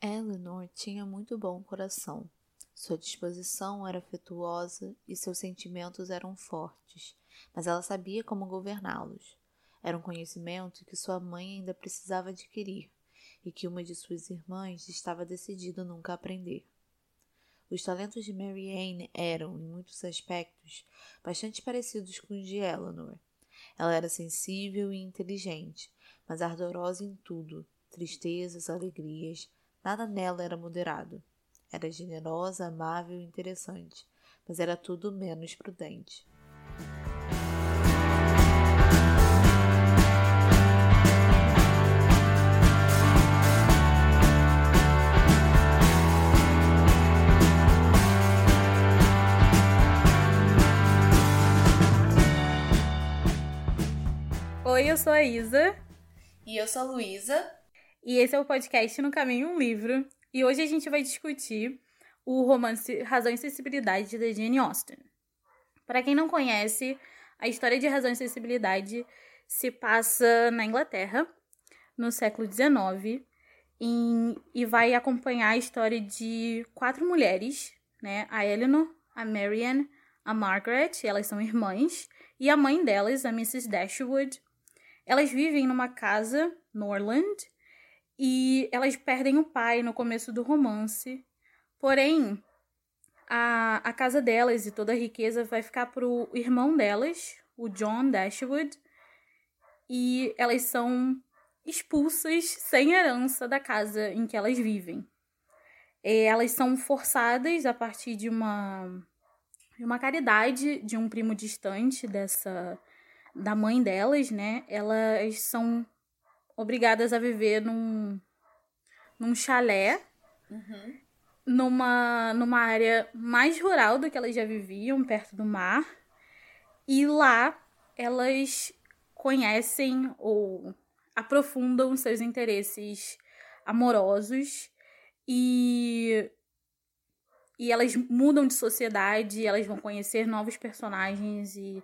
Eleanor tinha muito bom coração. Sua disposição era afetuosa e seus sentimentos eram fortes, mas ela sabia como governá-los. Era um conhecimento que sua mãe ainda precisava adquirir e que uma de suas irmãs estava decidida nunca aprender. Os talentos de Mary Anne eram, em muitos aspectos, bastante parecidos com os de Eleanor. Ela era sensível e inteligente, mas ardorosa em tudo, tristezas, alegrias, nada nela era moderado. Era generosa, amável e interessante, mas era tudo menos prudente. Oi, eu sou a Isa. E eu sou a Luísa. E esse é o podcast No Caminho um Livro. E hoje a gente vai discutir o romance Razão e Sensibilidade da Jane Austen. Para quem não conhece, a história de Razão e Sensibilidade se passa na Inglaterra, no século XIX, em, e vai acompanhar a história de quatro mulheres, né? A Eleanor, a Marianne, a Margaret, elas são irmãs, e a mãe delas, a Mrs. Dashwood, elas vivem numa casa, Norland, e elas perdem o pai no começo do romance. Porém, a, a casa delas e toda a riqueza vai ficar pro irmão delas, o John Dashwood, e elas são expulsas sem herança da casa em que elas vivem. E elas são forçadas a partir de uma de uma caridade de um primo distante dessa da mãe delas, né? Elas são obrigadas a viver num, num chalé, uhum. numa, numa área mais rural do que elas já viviam, perto do mar. E lá elas conhecem ou aprofundam seus interesses amorosos e e elas mudam de sociedade, elas vão conhecer novos personagens e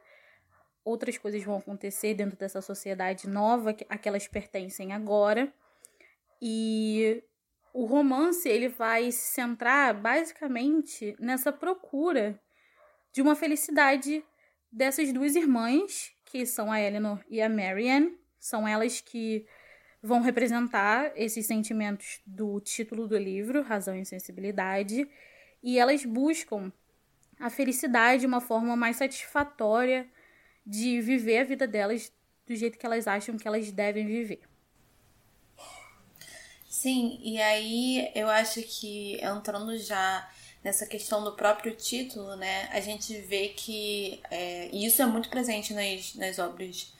outras coisas vão acontecer dentro dessa sociedade nova a que elas pertencem agora. E o romance ele vai se centrar basicamente nessa procura de uma felicidade dessas duas irmãs, que são a Eleanor e a Marianne. São elas que vão representar esses sentimentos do título do livro, Razão e Sensibilidade, e elas buscam a felicidade de uma forma mais satisfatória de viver a vida delas do jeito que elas acham que elas devem viver. Sim, e aí eu acho que entrando já nessa questão do próprio título, né, a gente vê que, é, e isso é muito presente nas, nas obras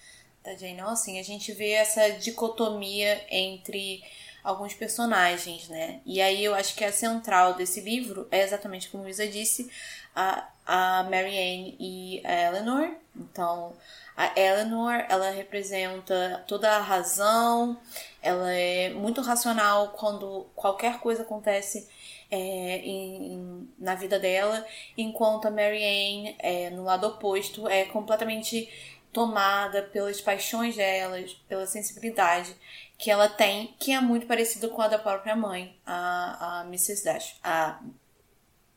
da Jane Austen, a gente vê essa dicotomia entre alguns personagens, né? E aí eu acho que a central desse livro é exatamente como Isa disse, a, a Marianne e a Eleanor. Então, a Eleanor, ela representa toda a razão, ela é muito racional quando qualquer coisa acontece é, em, na vida dela, enquanto a Marianne, é, no lado oposto, é completamente tomada pelas paixões delas, pela sensibilidade que ela tem, que é muito parecida com a da própria mãe, a, a Mrs. Dash. A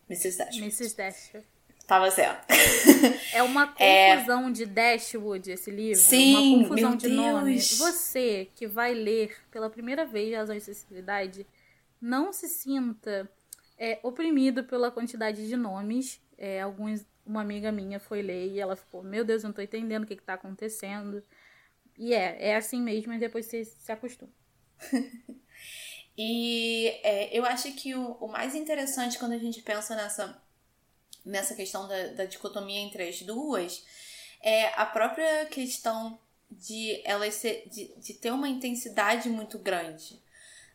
Mrs. Dashwood. Mrs. Dashwood. Tava certo. É uma é. confusão é... de Dashwood esse livro. Sim, uma confusão de Deus. nome. Você que vai ler pela primeira vez Razão e Sensibilidade, não se sinta é, oprimido pela quantidade de nomes. É, alguns, uma amiga minha foi ler e ela ficou, meu Deus, eu não tô entendendo o que, que tá acontecendo. E é, é assim mesmo, e depois você se acostuma. E é, eu acho que o, o, mais interessante quando a gente pensa nessa, nessa questão da, da dicotomia entre as duas é a própria questão de elas ser, de, de ter uma intensidade muito grande.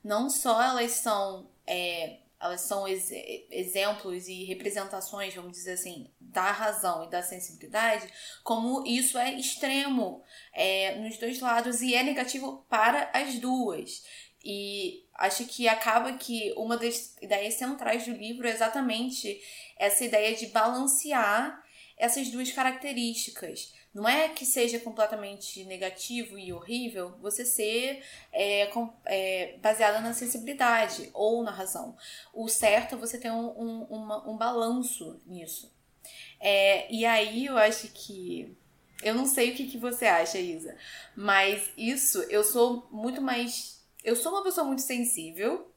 Não só elas são é, elas são ex exemplos e representações, vamos dizer assim, da razão e da sensibilidade, como isso é extremo é, nos dois lados e é negativo para as duas. E acho que acaba que uma das ideias centrais do livro é exatamente essa ideia de balancear essas duas características. Não é que seja completamente negativo e horrível você ser é, com, é, baseada na sensibilidade ou na razão. O certo é você ter um, um, uma, um balanço nisso. É, e aí eu acho que. Eu não sei o que, que você acha, Isa, mas isso eu sou muito mais. Eu sou uma pessoa muito sensível,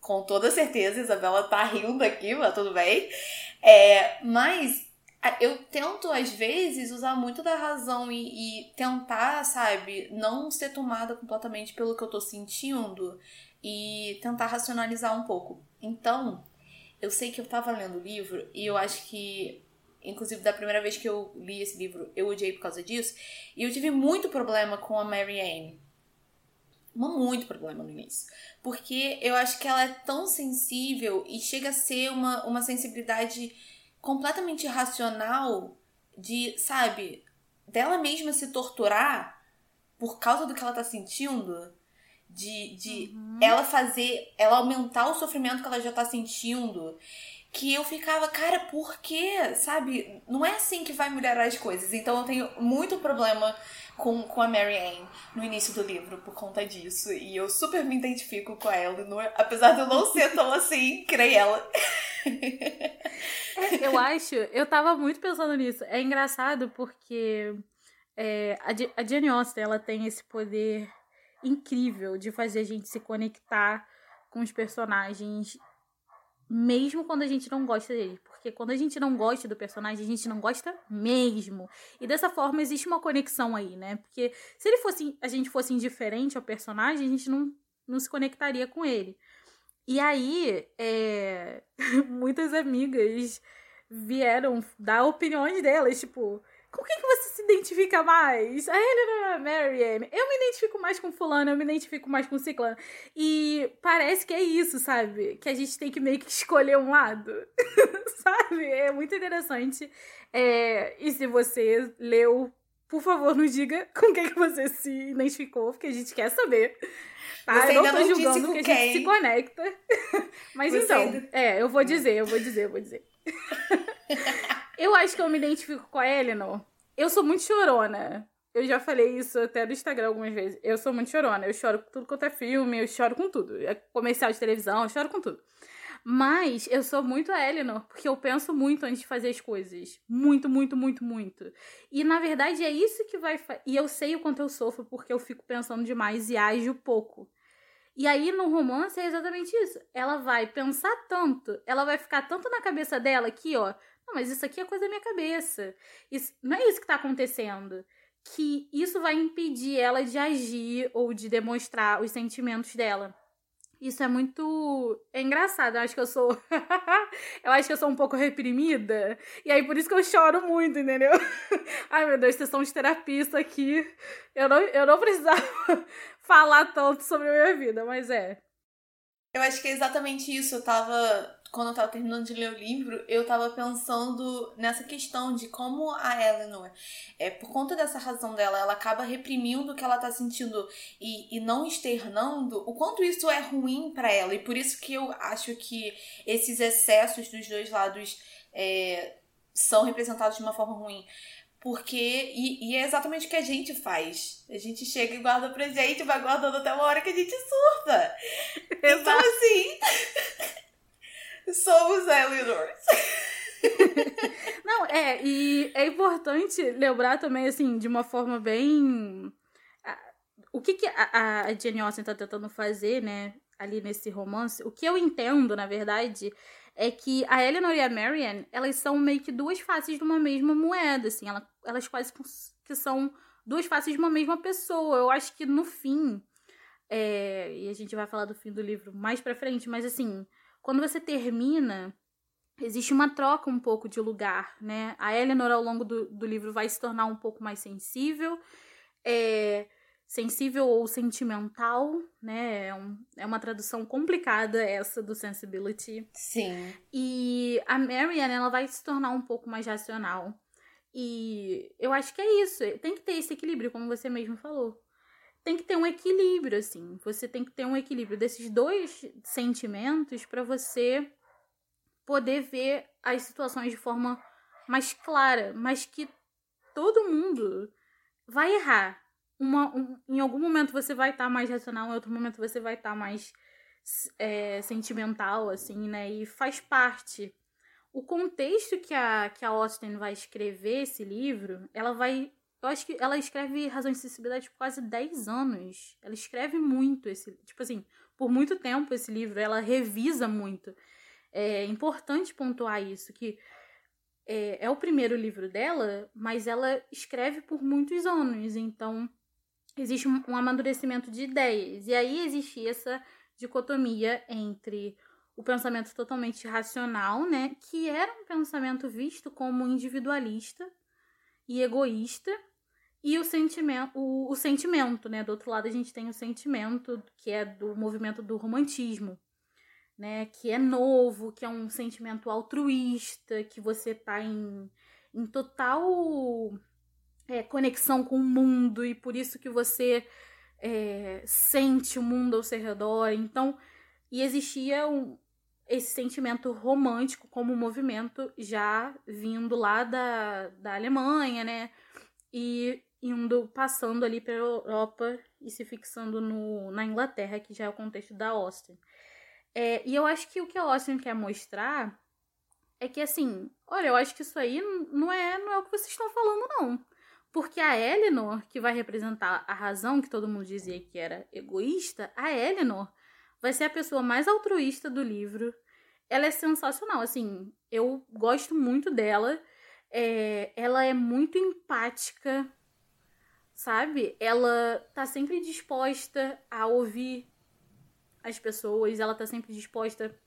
com toda certeza. Isabela tá rindo aqui, mas tudo bem. É, mas eu tento, às vezes, usar muito da razão e, e, tentar, sabe, não ser tomada completamente pelo que eu tô sentindo e tentar racionalizar um pouco. Então, eu sei que eu tava lendo o livro e eu acho que, inclusive, da primeira vez que eu li esse livro, eu odiei por causa disso. E eu tive muito problema com a Mary Anne. Muito problema no início. Porque eu acho que ela é tão sensível e chega a ser uma, uma sensibilidade completamente irracional de, sabe, dela mesma se torturar por causa do que ela tá sentindo. De, de uhum. ela fazer, ela aumentar o sofrimento que ela já tá sentindo. Que eu ficava, cara, por quê? Sabe? Não é assim que vai melhorar as coisas. Então eu tenho muito problema com, com a Mary Ann no início do livro por conta disso. E eu super me identifico com a Eleanor, apesar de eu não ser tão assim, creio ela. É, eu acho, eu tava muito pensando nisso. É engraçado porque é, a, a Jane Austen, ela tem esse poder incrível de fazer a gente se conectar com os personagens mesmo quando a gente não gosta dele. Porque quando a gente não gosta do personagem, a gente não gosta mesmo. E dessa forma existe uma conexão aí, né? Porque se ele fosse, a gente fosse indiferente ao personagem, a gente não, não se conectaria com ele. E aí, é, muitas amigas vieram dar opiniões delas, tipo, com quem que você se identifica mais? A Helena Marianne. Eu me identifico mais com fulano, eu me identifico mais com ciclano. E parece que é isso, sabe? Que a gente tem que meio que escolher um lado. sabe? É muito interessante. É, e se você leu, por favor, nos diga com quem que você se identificou, porque a gente quer saber. Tá, Você eu não tô julgando que a gente se conecta. Mas Você então, ainda... é, eu vou dizer, eu vou dizer, eu vou dizer. eu acho que eu me identifico com a Eleanor. Eu sou muito chorona. Eu já falei isso até no Instagram algumas vezes. Eu sou muito chorona. Eu choro com tudo quanto é filme, eu choro com tudo. É comercial de televisão, eu choro com tudo. Mas eu sou muito a Eleanor, porque eu penso muito antes de fazer as coisas. Muito, muito, muito, muito. E na verdade é isso que vai. E eu sei o quanto eu sofro porque eu fico pensando demais e ajo pouco. E aí no romance é exatamente isso. Ela vai pensar tanto, ela vai ficar tanto na cabeça dela que, ó, não, mas isso aqui é coisa da minha cabeça. Isso, não é isso que tá acontecendo. Que isso vai impedir ela de agir ou de demonstrar os sentimentos dela. Isso é muito é engraçado. Eu acho que eu sou. eu acho que eu sou um pouco reprimida. E aí por isso que eu choro muito, entendeu? Ai, meu Deus, sessão de terapista aqui. Eu não, eu não precisava falar tanto sobre a minha vida, mas é. Eu acho que é exatamente isso. Eu tava quando eu tava terminando de ler o livro, eu tava pensando nessa questão de como a Eleanor, é, por conta dessa razão dela, ela acaba reprimindo o que ela tá sentindo e, e não externando, o quanto isso é ruim para ela. E por isso que eu acho que esses excessos dos dois lados é, são representados de uma forma ruim. Porque, e, e, é exatamente o que a gente faz. A gente chega e guarda pra gente, vai guardando até uma hora que a gente surta. Então, assim. Somos Eleanors. Não, é, e é importante lembrar também, assim, de uma forma bem. O que, que a, a Jane Austen tá tentando fazer, né, ali nesse romance, o que eu entendo, na verdade, é que a Eleanor e a Marianne, elas são meio que duas faces de uma mesma moeda, assim, elas, elas quase que são duas faces de uma mesma pessoa. Eu acho que no fim, é, e a gente vai falar do fim do livro mais pra frente, mas assim, quando você termina, existe uma troca um pouco de lugar, né? A Eleanor, ao longo do, do livro, vai se tornar um pouco mais sensível, é, sensível ou sentimental, né? É, um, é uma tradução complicada essa do sensibility. Sim. E a Marianne, ela vai se tornar um pouco mais racional. E eu acho que é isso. Tem que ter esse equilíbrio, como você mesmo falou tem que ter um equilíbrio, assim. Você tem que ter um equilíbrio desses dois sentimentos para você poder ver as situações de forma mais clara, mas que todo mundo vai errar. Uma, um, em algum momento você vai estar tá mais racional, em outro momento você vai estar tá mais é, sentimental, assim, né? E faz parte. O contexto que a, que a Austin vai escrever esse livro, ela vai. Eu acho que ela escreve Razões de Sensibilidade por quase 10 anos. Ela escreve muito esse. Tipo assim, por muito tempo esse livro, ela revisa muito. É importante pontuar isso, que é, é o primeiro livro dela, mas ela escreve por muitos anos, então existe um, amadurecimento de ideias. E aí existe essa dicotomia entre o pensamento totalmente racional, né, que era um pensamento visto como individualista e egoísta, e o sentimento, o, o sentimento, né, do outro lado a gente tem o sentimento que é do movimento do romantismo, né? Que é novo, que é um sentimento altruísta, que você tá em, em total é, conexão com o mundo e por isso que você é, sente o mundo ao seu redor. Então, e existia um, esse sentimento romântico como movimento já vindo lá da, da Alemanha, né? E indo, passando ali pela Europa e se fixando no, na Inglaterra, que já é o contexto da Austin. É, e eu acho que o que a Austin quer mostrar é que, assim, olha, eu acho que isso aí não é, não é o que vocês estão falando, não. Porque a Eleanor, que vai representar a razão que todo mundo dizia que era egoísta, a Eleanor vai ser a pessoa mais altruísta do livro. Ela é sensacional, assim, eu gosto muito dela. É, ela é muito empática, sabe? Ela tá sempre disposta a ouvir as pessoas, ela tá sempre disposta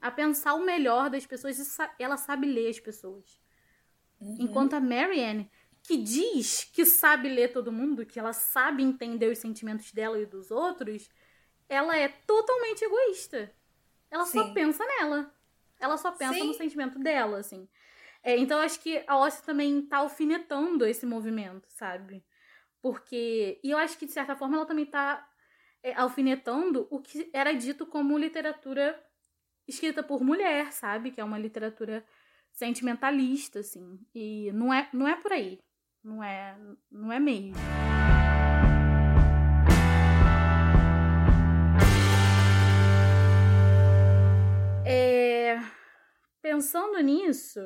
a pensar o melhor das pessoas e ela sabe ler as pessoas. Uhum. Enquanto a Marianne, que diz que sabe ler todo mundo, que ela sabe entender os sentimentos dela e dos outros, ela é totalmente egoísta. Ela Sim. só pensa nela. Ela só pensa Sim. no sentimento dela, assim. É, então eu acho que a Ossie também tá alfinetando esse movimento, sabe? Porque. E eu acho que, de certa forma, ela também tá é, alfinetando o que era dito como literatura escrita por mulher, sabe? Que é uma literatura sentimentalista, assim. E não é, não é por aí. Não é, não é mesmo. É, pensando nisso,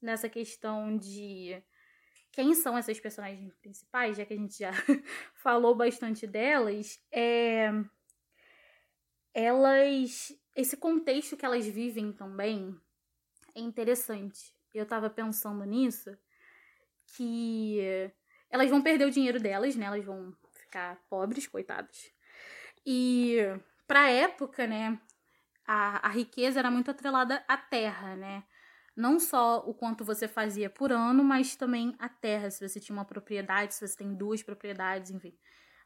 nessa questão de quem são essas personagens principais, já que a gente já falou bastante delas, é elas esse contexto que elas vivem também é interessante. Eu tava pensando nisso que elas vão perder o dinheiro delas, né? Elas vão ficar pobres, coitadas. E pra época, né, a, a riqueza era muito atrelada à terra, né? Não só o quanto você fazia por ano, mas também a terra, se você tinha uma propriedade, se você tem duas propriedades, enfim.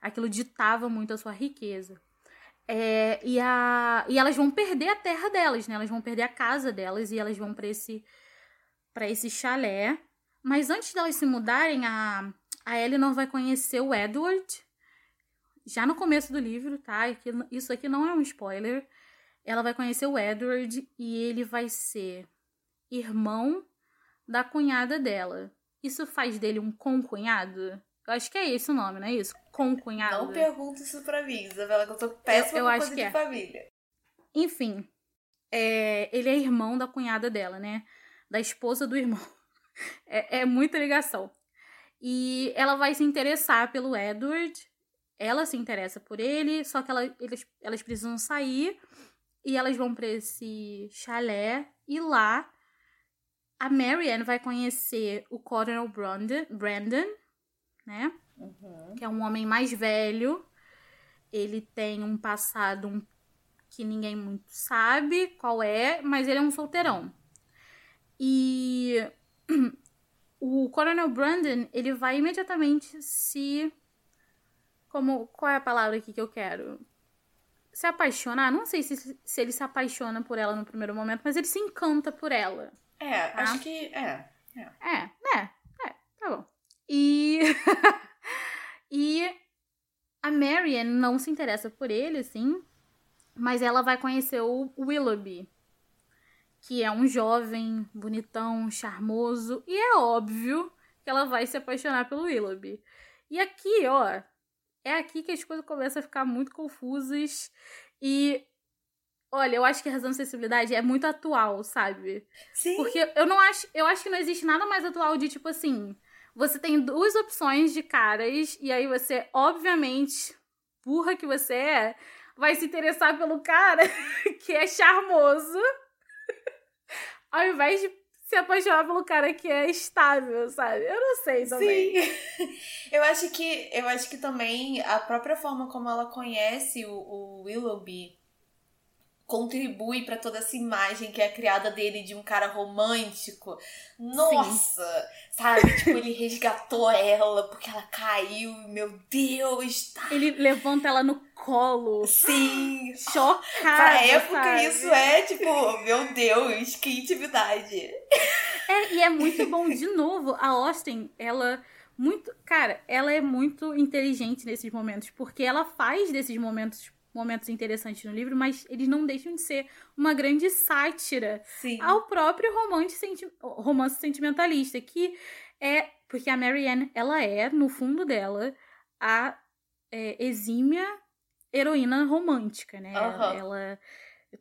Aquilo ditava muito a sua riqueza. É, e, a, e elas vão perder a terra delas, né? Elas vão perder a casa delas e elas vão para esse, pra esse chalé. Mas antes delas se mudarem, a, a Eleanor vai conhecer o Edward, já no começo do livro, tá? Isso aqui não é um spoiler. Ela vai conhecer o Edward e ele vai ser irmão da cunhada dela. Isso faz dele um concunhado? Eu acho que é esse o nome, não é isso? Concunhado. Não pergunta isso pra mim, Isabela, que eu tô péssima eu, eu acho que é. família. Enfim, é, ele é irmão da cunhada dela, né? Da esposa do irmão. É, é muita ligação. E ela vai se interessar pelo Edward. Ela se interessa por ele, só que ela, eles, elas precisam sair e elas vão para esse chalé e lá a Marianne vai conhecer o Coronel Brandon, Brandon né? Uhum. Que é um homem mais velho. Ele tem um passado que ninguém muito sabe qual é, mas ele é um solteirão. E o Coronel Brandon, ele vai imediatamente se como qual é a palavra aqui que eu quero? Se apaixonar, não sei se, se ele se apaixona por ela no primeiro momento, mas ele se encanta por ela. É, tá? acho que é. É, é, é, é tá bom. E. e a Marian não se interessa por ele, assim, mas ela vai conhecer o Willoughby, que é um jovem bonitão, charmoso, e é óbvio que ela vai se apaixonar pelo Willoughby. E aqui, ó, é aqui que as coisas começam a ficar muito confusas e Olha, eu acho que a razão de acessibilidade é muito atual, sabe? Sim. Porque eu não acho, eu acho que não existe nada mais atual de tipo assim, você tem duas opções de caras e aí você, obviamente, burra que você é, vai se interessar pelo cara que é charmoso, ao invés de se apaixonar pelo cara que é estável, sabe? Eu não sei também. Sim. Eu acho que eu acho que também a própria forma como ela conhece o, o Willoughby contribui para toda essa imagem que é criada dele de um cara romântico. Nossa, Sim. sabe? tipo, ele resgatou ela porque ela caiu, meu Deus, tá. Ele levanta ela no colo. Sim. Chocada. Pra época sabe? isso é tipo, meu Deus, que intimidade. É, e é muito bom de novo, a Austin, ela muito, cara, ela é muito inteligente nesses momentos, porque ela faz desses momentos momentos interessantes no livro, mas eles não deixam de ser uma grande sátira Sim. ao próprio romance, senti romance sentimentalista, que é porque a Marianne, ela é, no fundo dela, a é, exímia heroína romântica, né? Uhum. Ela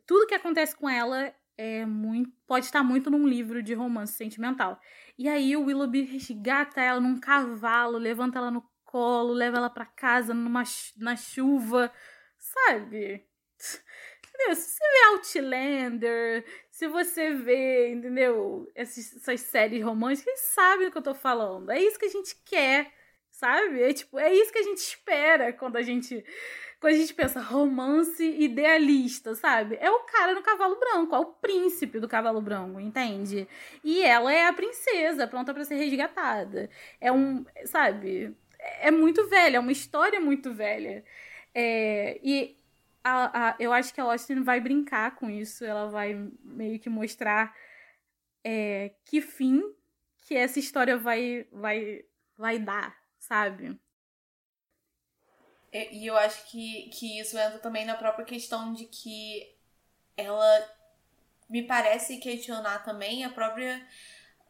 tudo que acontece com ela é muito pode estar muito num livro de romance sentimental. E aí o Willoughby resgata ela num cavalo, levanta ela no colo, leva ela para casa numa na chuva sabe? Entendeu? Se você vê Outlander, se você vê, entendeu? Essas, essas séries românticas, eles sabem do que eu tô falando. É isso que a gente quer, sabe? É tipo, é isso que a gente espera quando a gente quando a gente pensa romance idealista, sabe? É o cara no cavalo branco, é o príncipe do cavalo branco, entende? E ela é a princesa, pronta para ser resgatada. É um, sabe? É muito velha, é uma história muito velha. É, e a, a, eu acho que a Austin vai brincar com isso, ela vai meio que mostrar é, que fim que essa história vai, vai, vai dar, sabe? E eu acho que, que isso entra também na própria questão de que ela me parece questionar também a própria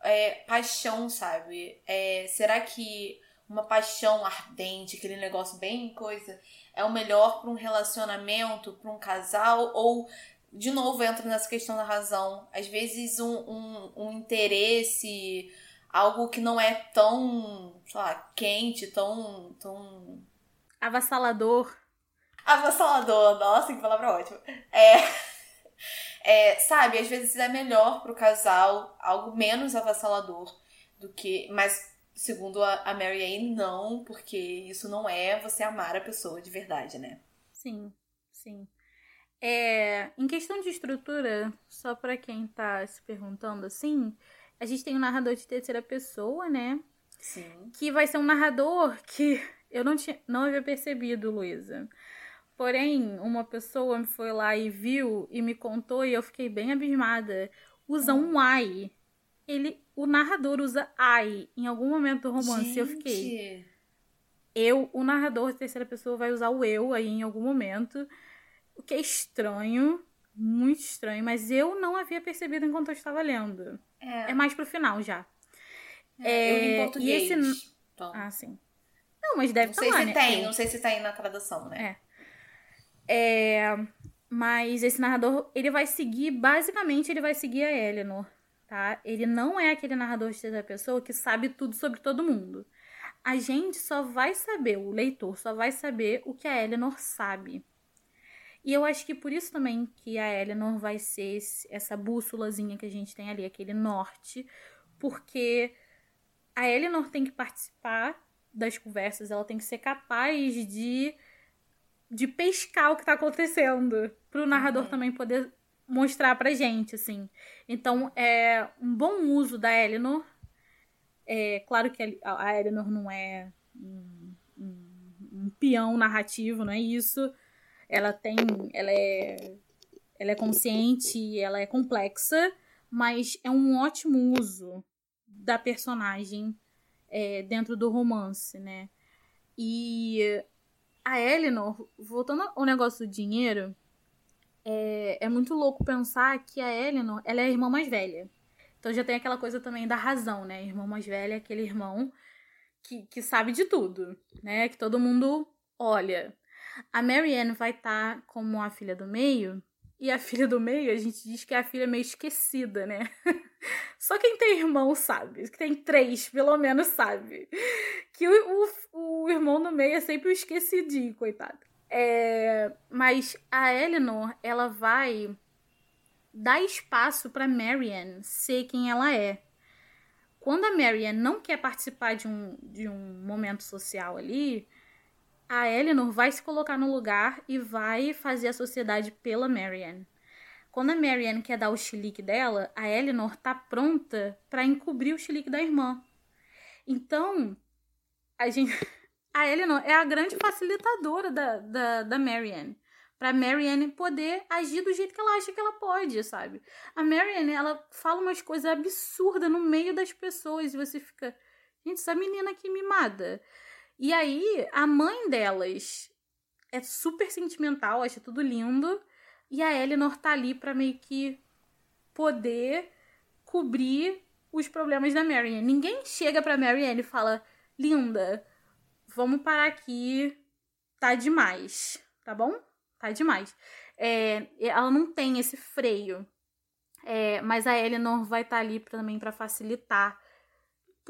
é, paixão, sabe? É, será que uma paixão ardente, aquele negócio bem coisa, é o melhor para um relacionamento, para um casal, ou de novo entra nessa questão da razão. Às vezes um, um, um interesse, algo que não é tão, sei lá, quente, tão. tão... Avassalador. Avassalador, nossa, que palavra ótima. É. É, sabe, às vezes é melhor pro casal algo menos avassalador do que. Mas segundo a, a Mary Ann, não, porque isso não é você amar a pessoa de verdade, né? Sim, sim. É, em questão de estrutura, só para quem tá se perguntando assim, a gente tem um narrador de terceira pessoa, né? Sim. Que vai ser um narrador que eu não, tinha, não havia percebido, Luísa. Porém, uma pessoa foi lá e viu e me contou e eu fiquei bem abismada. Usa hum. um I ele, o narrador usa I em algum momento do romance. Gente. Eu fiquei. Eu, o narrador de terceira pessoa vai usar o eu aí em algum momento. O que é estranho, muito estranho, mas eu não havia percebido enquanto eu estava lendo. É, é mais pro final já. É, é, eu li em português. E esse... Então. Ah, sim. Não, mas deve sei tá lá, se né? tem, não sei se tem na tradução, né? É. é. Mas esse narrador, ele vai seguir, basicamente, ele vai seguir a Eleanor tá? Ele não é aquele narrador de terceira pessoa que sabe tudo sobre todo mundo. A gente só vai saber, o leitor só vai saber o que a Eleanor sabe. E eu acho que por isso também que a Eleanor vai ser esse, essa bússolazinha que a gente tem ali, aquele norte, porque a Eleanor tem que participar das conversas, ela tem que ser capaz de de pescar o que tá acontecendo, para o narrador uhum. também poder mostrar pra gente, assim. Então, é um bom uso da Eleanor. É claro que a Eleanor não é um, um, um peão narrativo, não é isso. Ela tem. Ela é. Ela é consciente, ela é complexa, mas é um ótimo uso da personagem é, dentro do romance, né? E a Eleanor, voltando ao negócio do dinheiro, é, é muito louco pensar que a Eleanor ela é a irmã mais velha. Então já tem aquela coisa também da razão, né? Irmão mais velho é aquele irmão que, que sabe de tudo, né? Que todo mundo olha. A Marianne vai estar tá como a filha do meio, e a filha do meio, a gente diz que é a filha meio esquecida, né? Só quem tem irmão sabe, que tem três, pelo menos, sabe. Que o, o, o irmão do meio é sempre o esquecidinho, coitado. É, mas a Eleanor, ela vai dar espaço para Marianne ser quem ela é. Quando a Marianne não quer participar de um, de um momento social ali, a Eleanor vai se colocar no lugar e vai fazer a sociedade pela Marianne. Quando a Marianne quer dar o chilique dela, a Eleanor tá pronta para encobrir o chilique da irmã. Então, a gente. A Eleanor é a grande facilitadora da, da, da Marianne. Pra Marianne poder agir do jeito que ela acha que ela pode, sabe? A Marianne, ela fala umas coisas absurdas no meio das pessoas e você fica. Gente, essa menina aqui mimada. E aí, a mãe delas é super sentimental, acha tudo lindo. E a Eleanor tá ali pra meio que poder cobrir os problemas da Marianne. Ninguém chega pra Marianne e fala: Linda, vamos parar aqui, tá demais, tá bom? Tá demais. É, ela não tem esse freio. É, mas a Eleanor vai estar tá ali pra, também para facilitar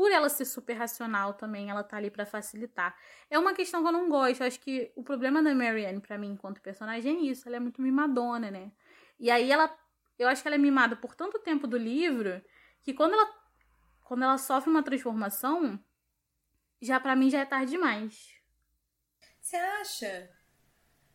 por ela ser super racional também, ela tá ali para facilitar. É uma questão que eu não gosto. Eu acho que o problema da Marianne, para mim, enquanto personagem, é isso. Ela é muito mimadona, né? E aí ela. Eu acho que ela é mimada por tanto tempo do livro que quando ela. Quando ela sofre uma transformação, já para mim já é tarde demais. Você acha?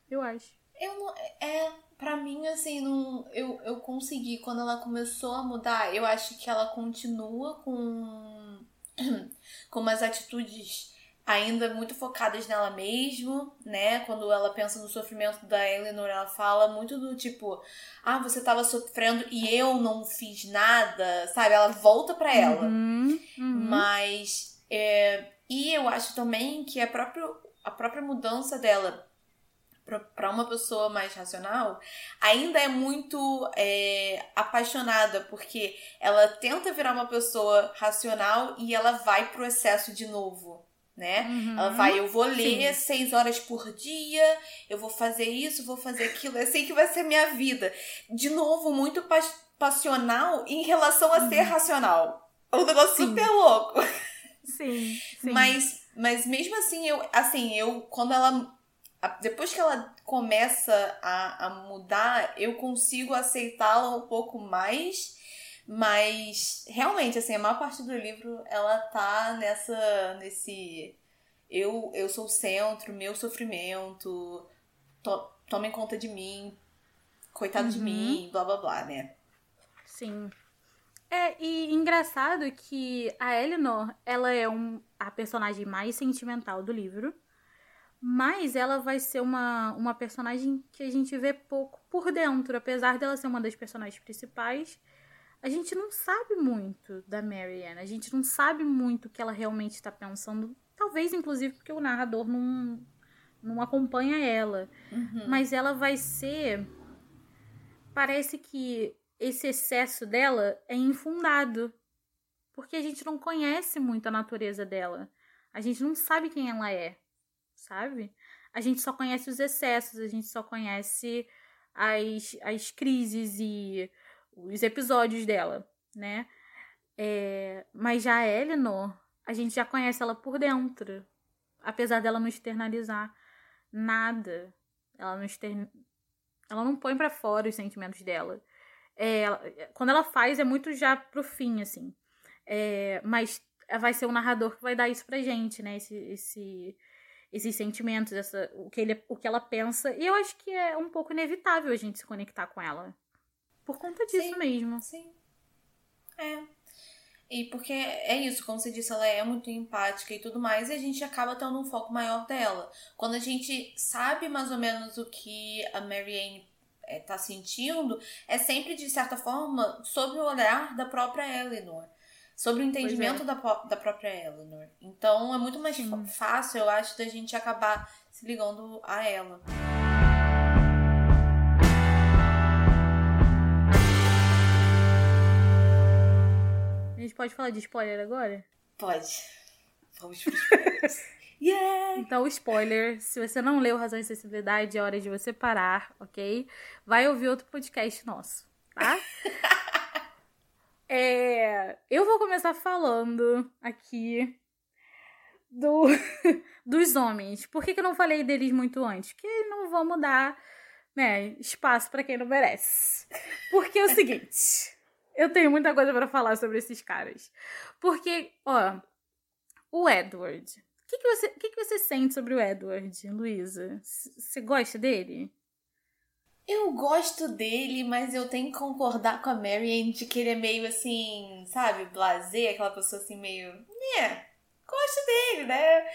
Eu acho. Eu não. É. Pra mim, assim, não, eu, eu consegui. Quando ela começou a mudar, eu acho que ela continua com com umas atitudes ainda muito focadas nela mesma, né? Quando ela pensa no sofrimento da Eleanor, ela fala muito do tipo, ah, você tava sofrendo e eu não fiz nada, sabe? Ela volta para ela. Uhum, uhum. Mas é, e eu acho também que a própria, a própria mudança dela para uma pessoa mais racional, ainda é muito é, apaixonada, porque ela tenta virar uma pessoa racional e ela vai pro excesso de novo. Né? Uhum. Ela vai, eu vou ler Sim. seis horas por dia, eu vou fazer isso, vou fazer aquilo, eu sei que vai ser minha vida. De novo, muito pa passional em relação a uhum. ser racional. É um negócio Sim. super louco. Sim. Sim. Mas, mas mesmo assim, eu, assim, eu, quando ela depois que ela começa a, a mudar, eu consigo aceitá-la um pouco mais. Mas realmente, assim, a maior parte do livro ela tá nessa. nesse. Eu, eu sou o centro, meu sofrimento, to, tomem conta de mim, coitado uhum. de mim, blá blá blá, né? Sim. É, e engraçado que a Eleanor, ela é um, a personagem mais sentimental do livro. Mas ela vai ser uma, uma personagem que a gente vê pouco por dentro. Apesar dela ser uma das personagens principais, a gente não sabe muito da Marianne. A gente não sabe muito o que ela realmente está pensando. Talvez, inclusive, porque o narrador não, não acompanha ela. Uhum. Mas ela vai ser. Parece que esse excesso dela é infundado. Porque a gente não conhece muito a natureza dela. A gente não sabe quem ela é sabe? A gente só conhece os excessos, a gente só conhece as, as crises e os episódios dela, né? É, mas já a Eleanor, a gente já conhece ela por dentro. Apesar dela não externalizar nada. Ela não, extern... ela não põe para fora os sentimentos dela. É, ela, quando ela faz, é muito já pro fim, assim. É, mas vai ser o narrador que vai dar isso pra gente, né? Esse, esse, esses sentimentos, essa, o, que ele, o que ela pensa. E eu acho que é um pouco inevitável a gente se conectar com ela. Por conta disso sim, mesmo. Sim. É. E porque é isso, como você disse, ela é muito empática e tudo mais, e a gente acaba tendo um foco maior dela. Quando a gente sabe mais ou menos o que a Marianne é, tá sentindo, é sempre, de certa forma, sob o olhar da própria Eleanor sobre o entendimento é. da, da própria Eleanor. Então é muito mais Sim. fácil, eu acho, da gente acabar se ligando a ela. pode falar de spoiler agora? Pode. Vamos pro spoilers. yeah! Então, spoiler, se você não leu Razão e Sensibilidade, é hora de você parar, ok? Vai ouvir outro podcast nosso, tá? é, eu vou começar falando aqui do, dos homens. Por que, que eu não falei deles muito antes? Porque não vamos dar né, espaço para quem não merece. Porque é o seguinte, eu tenho muita coisa para falar sobre esses caras. Porque, ó, o Edward. O que, que, você, que, que você sente sobre o Edward, Luísa? Você gosta dele? Eu gosto dele, mas eu tenho que concordar com a Marianne de que ele é meio assim, sabe, blazer, aquela pessoa assim meio. É, gosto dele, né?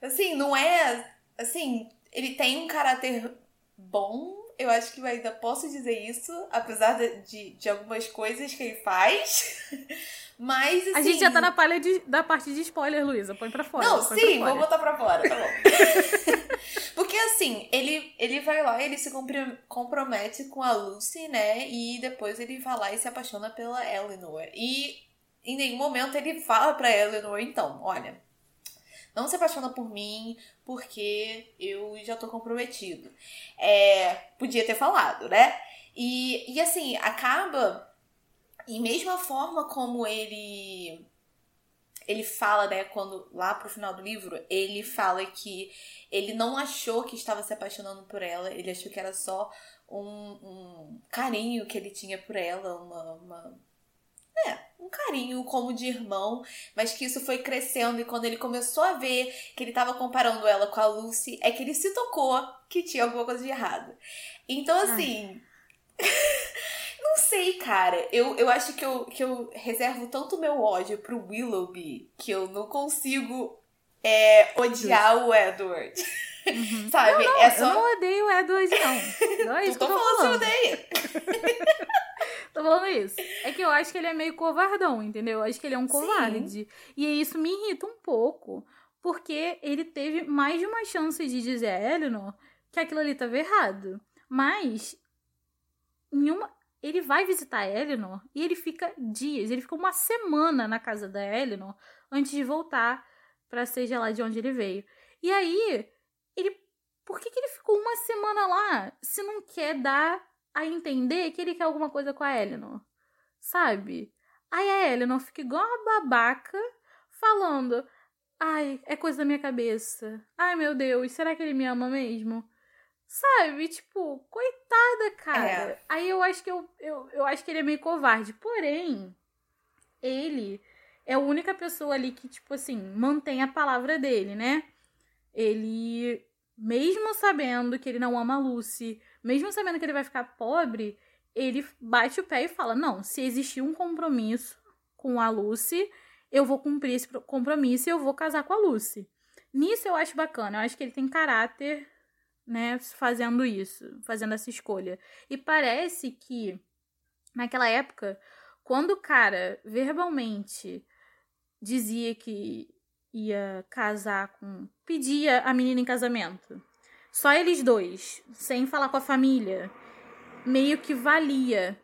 Assim, não é. Assim, ele tem um caráter bom, eu acho que eu ainda posso dizer isso, apesar de, de, de algumas coisas que ele faz. Mas, assim... A gente já tá na palha de, da parte de spoiler, Luísa. Põe pra fora. Não, sim, vou botar pra fora, tá bom. Porque, assim, ele, ele vai lá, ele se compromete com a Lucy, né? E depois ele vai lá e se apaixona pela Eleanor. E em nenhum momento ele fala pra Eleanor, então, olha, não se apaixona por mim porque eu já tô comprometido. É, podia ter falado, né? E, e assim, acaba. E mesmo a forma como ele ele fala, né, quando lá pro final do livro, ele fala que ele não achou que estava se apaixonando por ela, ele achou que era só um, um carinho que ele tinha por ela, uma, uma é, um carinho como de irmão, mas que isso foi crescendo e quando ele começou a ver que ele estava comparando ela com a Lucy, é que ele se tocou que tinha alguma coisa de errado. Então, assim. não sei, cara. Eu, eu acho que eu, que eu reservo tanto meu ódio pro Willoughby que eu não consigo é, odiar Justo. o Edward. Uhum. Sabe? Não, não, é só... Eu não odeio o Edward, não. Não é isso que eu tô falando. falando. Odeia. Tô falando isso. É que eu acho que ele é meio covardão, entendeu? Eu acho que ele é um covarde. Sim. E isso me irrita um pouco. Porque ele teve mais de uma chance de dizer a Eleanor que aquilo ali tava errado. Mas, em uma, ele vai visitar a Eleanor e ele fica dias, ele fica uma semana na casa da Eleanor antes de voltar para seja lá de onde ele veio. E aí, ele. Por que, que ele ficou uma semana lá se não quer dar a entender que ele quer alguma coisa com a Eleanor. Sabe? Aí a Eleanor fica igual uma babaca falando: Ai, é coisa da minha cabeça. Ai, meu Deus, será que ele me ama mesmo? Sabe? Tipo, coitada, cara. É. Aí eu acho que eu, eu, eu acho que ele é meio covarde. Porém, ele é a única pessoa ali que, tipo assim, mantém a palavra dele, né? Ele, mesmo sabendo que ele não ama a Lucy, mesmo sabendo que ele vai ficar pobre, ele bate o pé e fala: Não, se existir um compromisso com a Lucy, eu vou cumprir esse compromisso e eu vou casar com a Lucy. Nisso eu acho bacana, eu acho que ele tem caráter, né, fazendo isso, fazendo essa escolha. E parece que naquela época, quando o cara verbalmente dizia que ia casar com. pedia a menina em casamento só eles dois, sem falar com a família, meio que valia.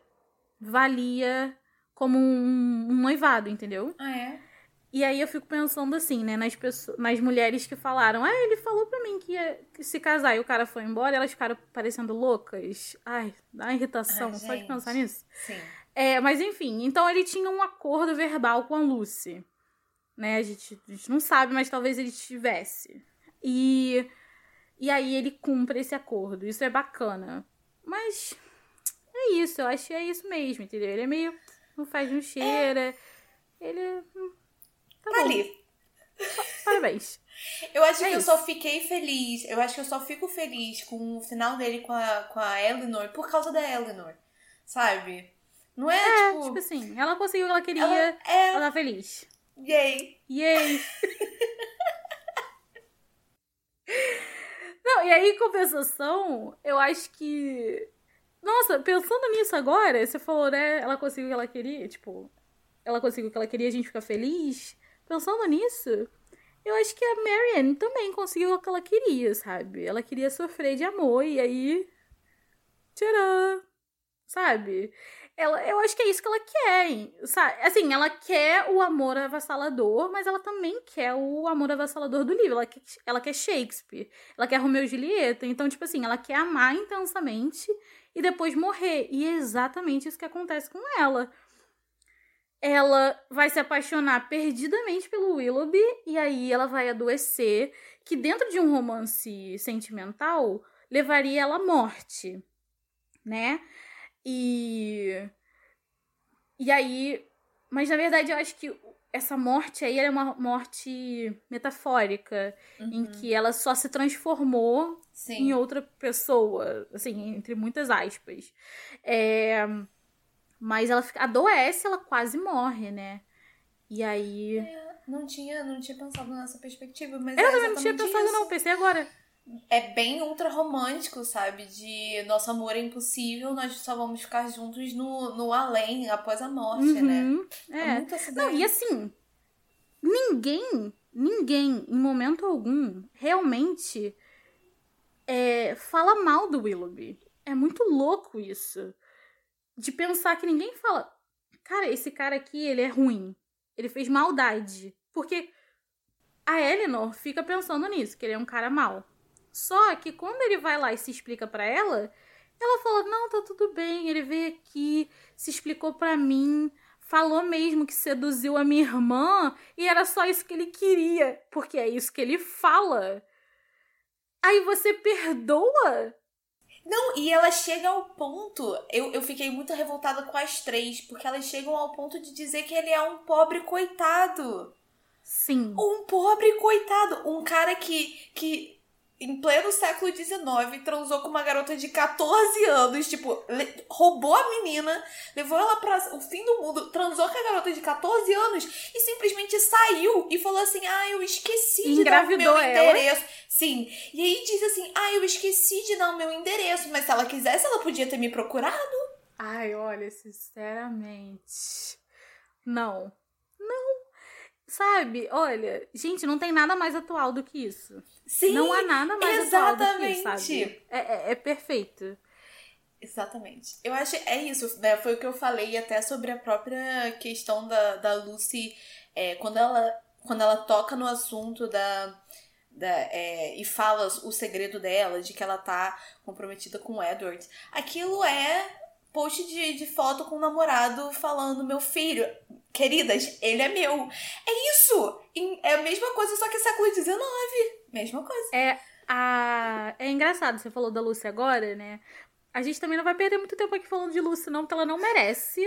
Valia como um, um noivado, entendeu? Ah, é? E aí eu fico pensando assim, né, nas pessoas, nas mulheres que falaram, ah, ele falou pra mim que ia se casar e o cara foi embora, elas ficaram parecendo loucas. Ai, dá uma irritação, Ai, só de pensar nisso. Sim. É, mas enfim, então ele tinha um acordo verbal com a Lucy. Né, a gente, a gente não sabe, mas talvez ele tivesse. E e aí ele cumpre esse acordo. Isso é bacana. Mas é isso, eu acho que é isso mesmo, entendeu? Ele é meio. Não faz um cheira. É. Ele. Tá, tá ali. Parabéns. Eu acho é que isso. eu só fiquei feliz. Eu acho que eu só fico feliz com o final dele com a, com a Eleanor por causa da Eleanor. Sabe? Não é, é tipo. Tipo assim, ela conseguiu o que ela queria. Ela, é... ela tá feliz. Yay! Yay! Não, e aí, em compensação, eu acho que. Nossa, pensando nisso agora, você falou, né? Ela conseguiu o que ela queria. Tipo, ela conseguiu o que ela queria, a gente fica feliz. Pensando nisso, eu acho que a Marianne também conseguiu o que ela queria, sabe? Ela queria sofrer de amor, e aí. Tcharam! sabe? Ela, eu acho que é isso que ela quer, sabe? Assim, ela quer o amor avassalador, mas ela também quer o amor avassalador do livro. Ela quer, ela quer Shakespeare, ela quer Romeu e Julieta. Então, tipo assim, ela quer amar intensamente e depois morrer. E é exatamente isso que acontece com ela. Ela vai se apaixonar perdidamente pelo Willoughby e aí ela vai adoecer, que dentro de um romance sentimental levaria ela à morte, né? E. E aí. Mas na verdade eu acho que essa morte aí é uma morte metafórica, uhum. em que ela só se transformou Sim. em outra pessoa, assim, entre muitas aspas. É, mas ela fica, adoece, ela quase morre, né? E aí. É, não tinha, não tinha pensado nessa perspectiva, mas. Eu é também não tinha pensado, isso. não, pensei agora é bem ultra romântico, sabe? De nosso amor é impossível, nós só vamos ficar juntos no, no além, após a morte, né? uhum. né? É, é muito Não, e assim, ninguém, ninguém, em momento algum, realmente é, fala mal do Willoughby. É muito louco isso. De pensar que ninguém fala, cara, esse cara aqui, ele é ruim. Ele fez maldade. Porque a Eleanor fica pensando nisso, que ele é um cara mau. Só que quando ele vai lá e se explica para ela, ela fala: "Não, tá tudo bem, ele veio aqui, se explicou para mim, falou mesmo que seduziu a minha irmã e era só isso que ele queria, porque é isso que ele fala". Aí você perdoa? Não, e ela chega ao ponto. Eu, eu fiquei muito revoltada com as três, porque elas chegam ao ponto de dizer que ele é um pobre coitado. Sim. Um pobre coitado. Um cara que, que em pleno século XIX, transou com uma garota de 14 anos, tipo, roubou a menina, levou ela para o fim do mundo, transou com a garota de 14 anos e simplesmente saiu e falou assim: "Ah, eu esqueci de dar o meu endereço". Sim. E aí diz assim: "Ah, eu esqueci de dar o meu endereço, mas se ela quisesse, ela podia ter me procurado". Ai, olha, sinceramente. Não. Sabe? Olha, gente, não tem nada mais atual do que isso. Sim, não há nada mais exatamente. atual do que isso, sabe? É, é, é, perfeito. Exatamente. Eu acho é isso, né? Foi o que eu falei até sobre a própria questão da, da Lucy é, quando ela quando ela toca no assunto da, da é, e fala o segredo dela de que ela tá comprometida com o Edward. Aquilo é post de, de foto com o namorado falando meu filho, queridas, ele é meu. É isso. É a mesma coisa só que século XIX. Mesma coisa. É, a... é engraçado, você falou da Lucy agora, né? A gente também não vai perder muito tempo aqui falando de Lucy, não, porque ela não merece.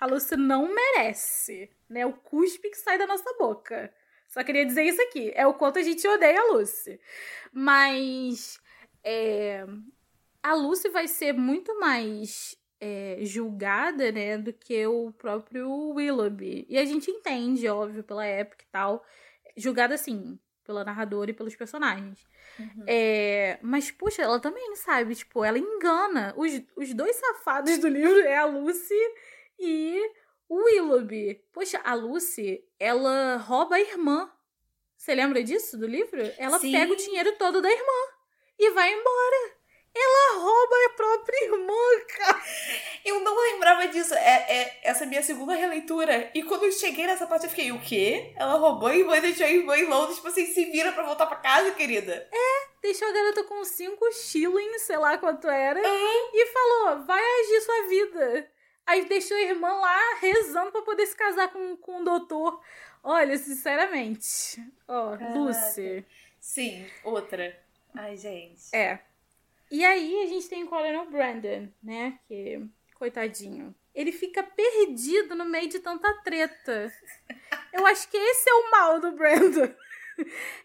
A Lucy não merece, né? O cuspe que sai da nossa boca. Só queria dizer isso aqui. É o quanto a gente odeia a Lucy. Mas. É... A Lucy vai ser muito mais é, julgada, né, do que o próprio Willoughby. E a gente entende, óbvio, pela época e tal. Julgada, assim, pela narradora e pelos personagens. Uhum. É, mas, puxa, ela também, sabe? Tipo, ela engana. Os, os dois safados do livro é a Lucy e o Willoughby. Poxa, a Lucy, ela rouba a irmã. Você lembra disso do livro? Ela Sim. pega o dinheiro todo da irmã e vai embora. Ela rouba a própria irmã, cara. Eu não lembrava disso. É, é essa minha segunda releitura. E quando eu cheguei nessa parte, eu fiquei, o quê? Ela roubou a irmã e deixou a irmã em Londres. Tipo assim, se vira pra voltar pra casa, querida. É, deixou a garota com cinco shillings, sei lá quanto era. Uhum. E falou, vai agir sua vida. Aí deixou a irmã lá rezando pra poder se casar com, com o doutor. Olha, sinceramente. Ó, oh, Lucy. Sim, outra. Ai, gente. É. E aí a gente tem o Colonel Brandon, né? Que, coitadinho. Ele fica perdido no meio de tanta treta. Eu acho que esse é o mal do Brandon.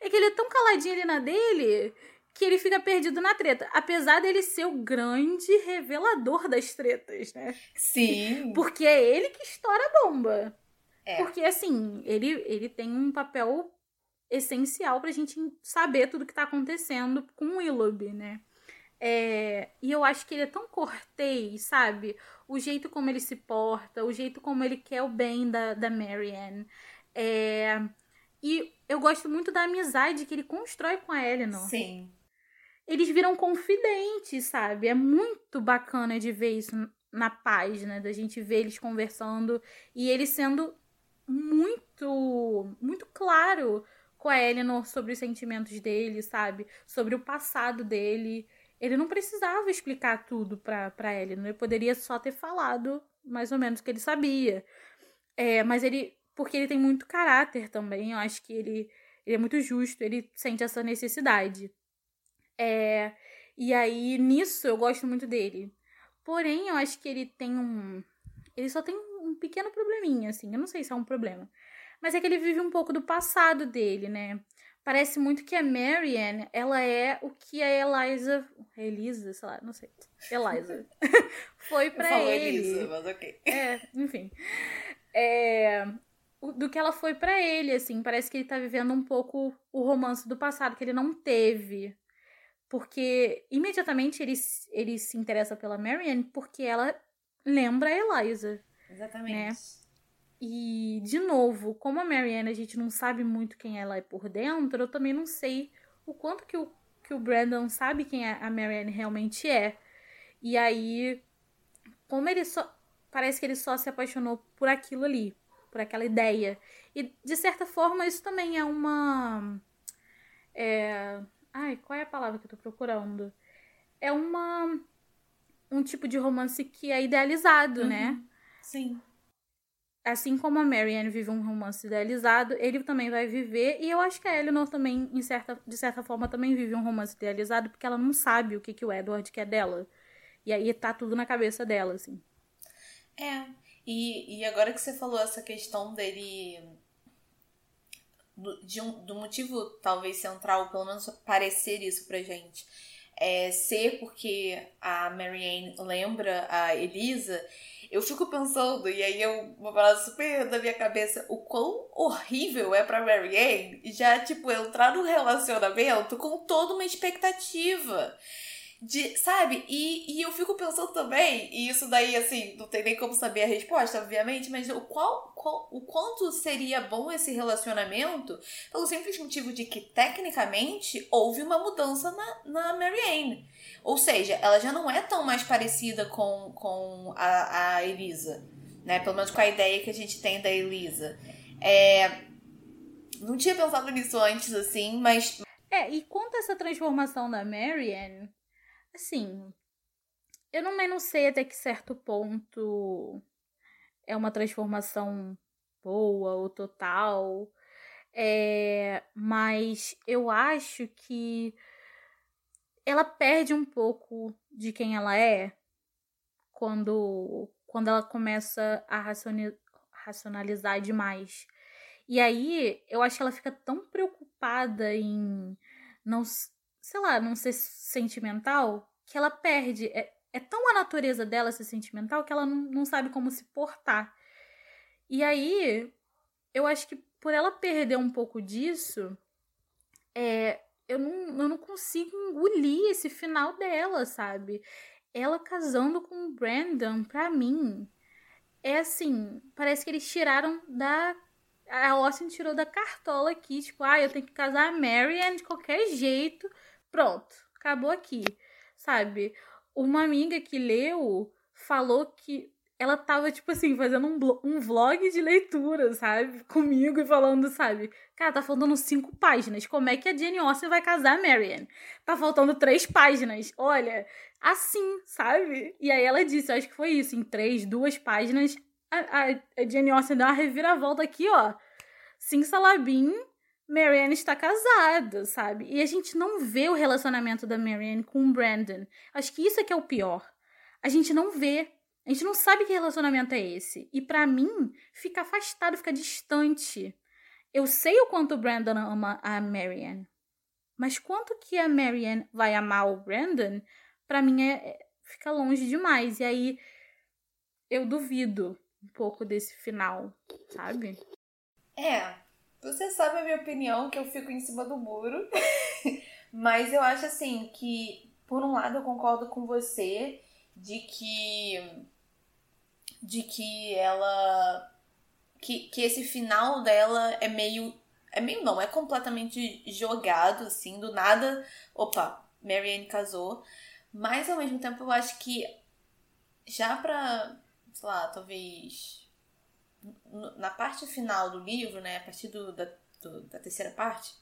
É que ele é tão caladinho ali na dele que ele fica perdido na treta. Apesar dele ser o grande revelador das tretas, né? Sim. Porque é ele que estoura a bomba. É. Porque, assim, ele, ele tem um papel essencial pra gente saber tudo que tá acontecendo com o Willoughby, né? É, e eu acho que ele é tão cortês, sabe? O jeito como ele se porta, o jeito como ele quer o bem da, da Marianne. É, e eu gosto muito da amizade que ele constrói com a Eleanor. Sim. Eles viram confidentes, sabe? É muito bacana de ver isso na né? Da gente ver eles conversando e ele sendo muito, muito claro com a Eleanor sobre os sentimentos dele, sabe? Sobre o passado dele. Ele não precisava explicar tudo pra, pra Eleanor. Ele poderia só ter falado mais ou menos o que ele sabia. É, mas ele. Porque ele tem muito caráter também. Eu acho que ele, ele é muito justo. Ele sente essa necessidade. É, e aí, nisso, eu gosto muito dele. Porém, eu acho que ele tem um. Ele só tem um pequeno probleminha, assim. Eu não sei se é um problema. Mas é que ele vive um pouco do passado dele, né? Parece muito que a Marianne, ela é o que a Eliza. Elisa, sei lá, não sei. Eliza. foi para ele. Elisa, mas ok. É, enfim. É, do que ela foi para ele, assim. Parece que ele tá vivendo um pouco o romance do passado, que ele não teve. Porque imediatamente ele, ele se interessa pela Marianne porque ela lembra a Eliza. Exatamente. Né? E, de novo, como a Marianne a gente não sabe muito quem ela é por dentro, eu também não sei o quanto que o, que o Brandon sabe quem a Marianne realmente é. E aí, como ele só. Parece que ele só se apaixonou por aquilo ali, por aquela ideia. E, de certa forma, isso também é uma. É, ai, qual é a palavra que eu tô procurando? É uma. Um tipo de romance que é idealizado, né? uhum. né? Sim assim como a Marianne vive um romance idealizado, ele também vai viver. E eu acho que a Eleanor também, em certa, de certa forma, também vive um romance idealizado, porque ela não sabe o que, que o Edward quer dela. E aí tá tudo na cabeça dela, assim. É. E, e agora que você falou essa questão dele. Do, de um, do motivo, talvez, central, pelo menos parecer isso pra gente, é ser porque a Marianne lembra a Elisa eu fico pensando, e aí eu vou falar super da minha cabeça, o quão horrível é pra Marianne já, tipo, entrar no relacionamento com toda uma expectativa. De, sabe? E, e eu fico pensando também, e isso daí, assim, não tem nem como saber a resposta, obviamente, mas o, qual, qual, o quanto seria bom esse relacionamento pelo simples motivo de que, tecnicamente, houve uma mudança na, na Marianne. Ou seja, ela já não é tão mais parecida com, com a, a Elisa, né? Pelo menos com a ideia que a gente tem da Elisa. É... Não tinha pensado nisso antes, assim, mas. É, e quanto a essa transformação da Marianne, assim. Eu não, sei até que certo ponto é uma transformação boa ou total. É, mas eu acho que ela perde um pouco de quem ela é quando, quando ela começa a racionalizar demais. E aí, eu acho que ela fica tão preocupada em não, sei lá, não ser sentimental, que ela perde. É, é tão a natureza dela ser sentimental que ela não, não sabe como se portar. E aí, eu acho que por ela perder um pouco disso, é, eu não, eu não consigo engolir esse final dela, sabe? Ela casando com o Brandon, pra mim, é assim, parece que eles tiraram da. A Austin tirou da cartola aqui, tipo, ah, eu tenho que casar a Marianne de qualquer jeito. Pronto, acabou aqui, sabe? Uma amiga que leu falou que ela tava, tipo assim, fazendo um, um vlog de leitura, sabe? Comigo e falando, sabe? Cara, tá faltando cinco páginas. Como é que a Jane Austen vai casar a Marianne? Tá faltando três páginas. Olha, assim, sabe? E aí ela disse, acho que foi isso, em três, duas páginas, a, a, a Jane Austen deu uma reviravolta aqui, ó. Sim, Salabim, Marianne está casada, sabe? E a gente não vê o relacionamento da Marianne com o Brandon. Acho que isso é que é o pior. A gente não vê a gente não sabe que relacionamento é esse. E para mim, fica afastado, fica distante. Eu sei o quanto o Brandon ama a Marianne. Mas quanto que a Marianne vai amar o Brandon, para mim é, é, fica longe demais. E aí eu duvido um pouco desse final, sabe? É, você sabe a minha opinião, que eu fico em cima do muro. Mas eu acho assim que, por um lado, eu concordo com você de que de que ela. Que, que esse final dela é meio. É meio não, é completamente jogado, assim, do nada. Opa, Marianne casou. Mas ao mesmo tempo eu acho que já pra, sei lá, talvez na parte final do livro, né, a partir do, da, do, da terceira parte,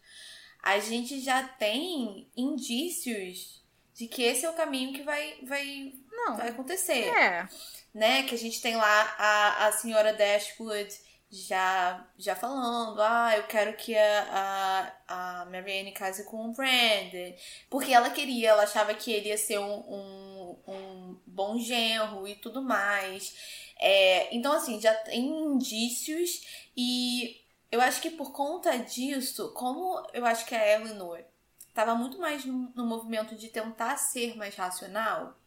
a gente já tem indícios de que esse é o caminho que vai, vai, Não, vai acontecer. É. Né? Que a gente tem lá a, a senhora Dashwood já, já falando, ah, eu quero que a, a, a Marianne case com o Brandon. Porque ela queria, ela achava que ele ia ser um, um, um bom genro e tudo mais. É, então, assim, já tem indícios e eu acho que por conta disso, como eu acho que a Eleanor estava muito mais no, movimento de tentar ser mais racional,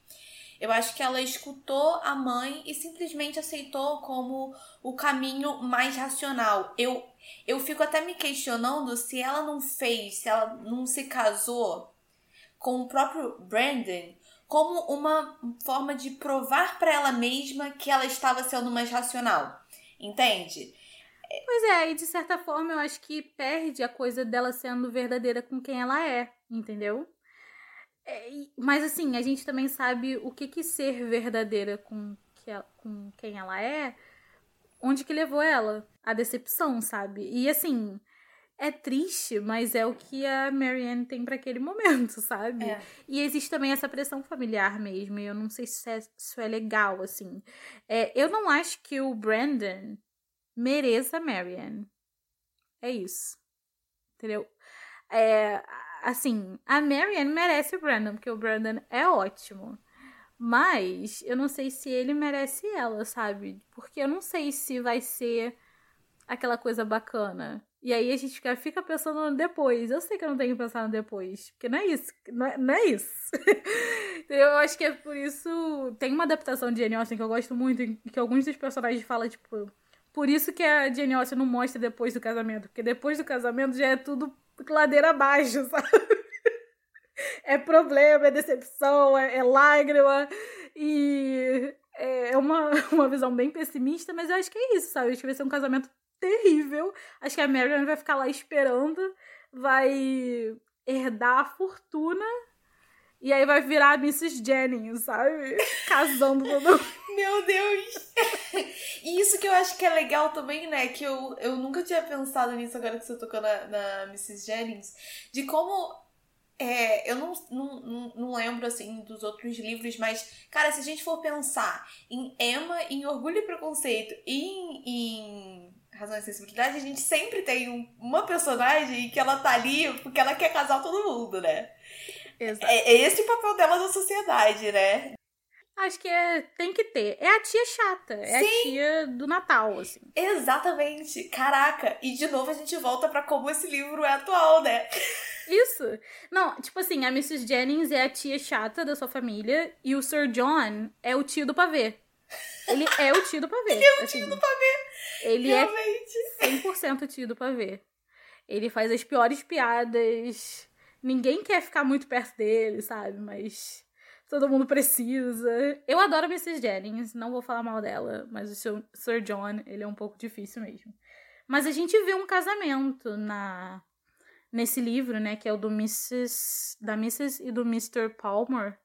eu acho que ela escutou a mãe e simplesmente aceitou como o caminho mais racional. Eu, eu fico até me questionando se ela não fez, se ela não se casou com o próprio Brandon como uma forma de provar para ela mesma que ela estava sendo mais racional. Entende? Pois é, e de certa forma eu acho que perde a coisa dela sendo verdadeira com quem ela é, entendeu? É, mas assim, a gente também sabe o que que ser verdadeira com, que ela, com quem ela é, onde que levou ela, a decepção, sabe? E assim, é triste, mas é o que a Marianne tem para aquele momento, sabe? É. E existe também essa pressão familiar mesmo, e eu não sei se é, isso é legal, assim. É, eu não acho que o Brandon mereça a Marianne. É isso. Entendeu? É, assim, a Marianne merece o Brandon, porque o Brandon é ótimo. Mas eu não sei se ele merece ela, sabe? Porque eu não sei se vai ser aquela coisa bacana. E aí a gente fica, fica pensando no depois. Eu sei que eu não tenho que pensar no depois. Porque não é isso. Não é, não é isso. eu acho que é por isso. Tem uma adaptação de Jane Austen que eu gosto muito, que alguns dos personagens falam, tipo. Por isso que a Jane Austen não mostra depois do casamento. Porque depois do casamento já é tudo ladeira abaixo, sabe? É problema, é decepção, é, é lágrima. E é uma, uma visão bem pessimista, mas eu acho que é isso, sabe? Acho que vai ser um casamento terrível. Acho que a Marion vai ficar lá esperando, vai herdar a fortuna e aí vai virar a Mrs. Jennings, sabe? Casando todo Meu Deus! E isso que eu acho que é legal também, né? Que eu, eu nunca tinha pensado nisso agora que você tocou na, na Mrs. Jennings. De como. É, eu não, não, não lembro, assim, dos outros livros, mas, cara, se a gente for pensar em Emma, em Orgulho e Preconceito e em, em Razão e Sensibilidade, a gente sempre tem um, uma personagem que ela tá ali porque ela quer casar todo mundo, né? Exato. É, é esse o papel dela na sociedade, né? Acho que é, tem que ter. É a tia chata. É Sim. a tia do Natal, assim. Exatamente. Caraca. E de novo a gente volta para como esse livro é atual, né? Isso. Não, tipo assim, a Mrs. Jennings é a tia chata da sua família e o Sir John é o tio do pavê. Ele é o tio do pavê. Ele é o assim, tio do pavê. Ele é Realmente. é 100% tio do pavê. Ele faz as piores piadas. Ninguém quer ficar muito perto dele, sabe? Mas todo mundo precisa. Eu adoro Mrs. Jennings, não vou falar mal dela, mas o seu Sir John, ele é um pouco difícil mesmo. Mas a gente vê um casamento na nesse livro, né, que é o do Mrs. da Mrs. e do Mr. Palmer.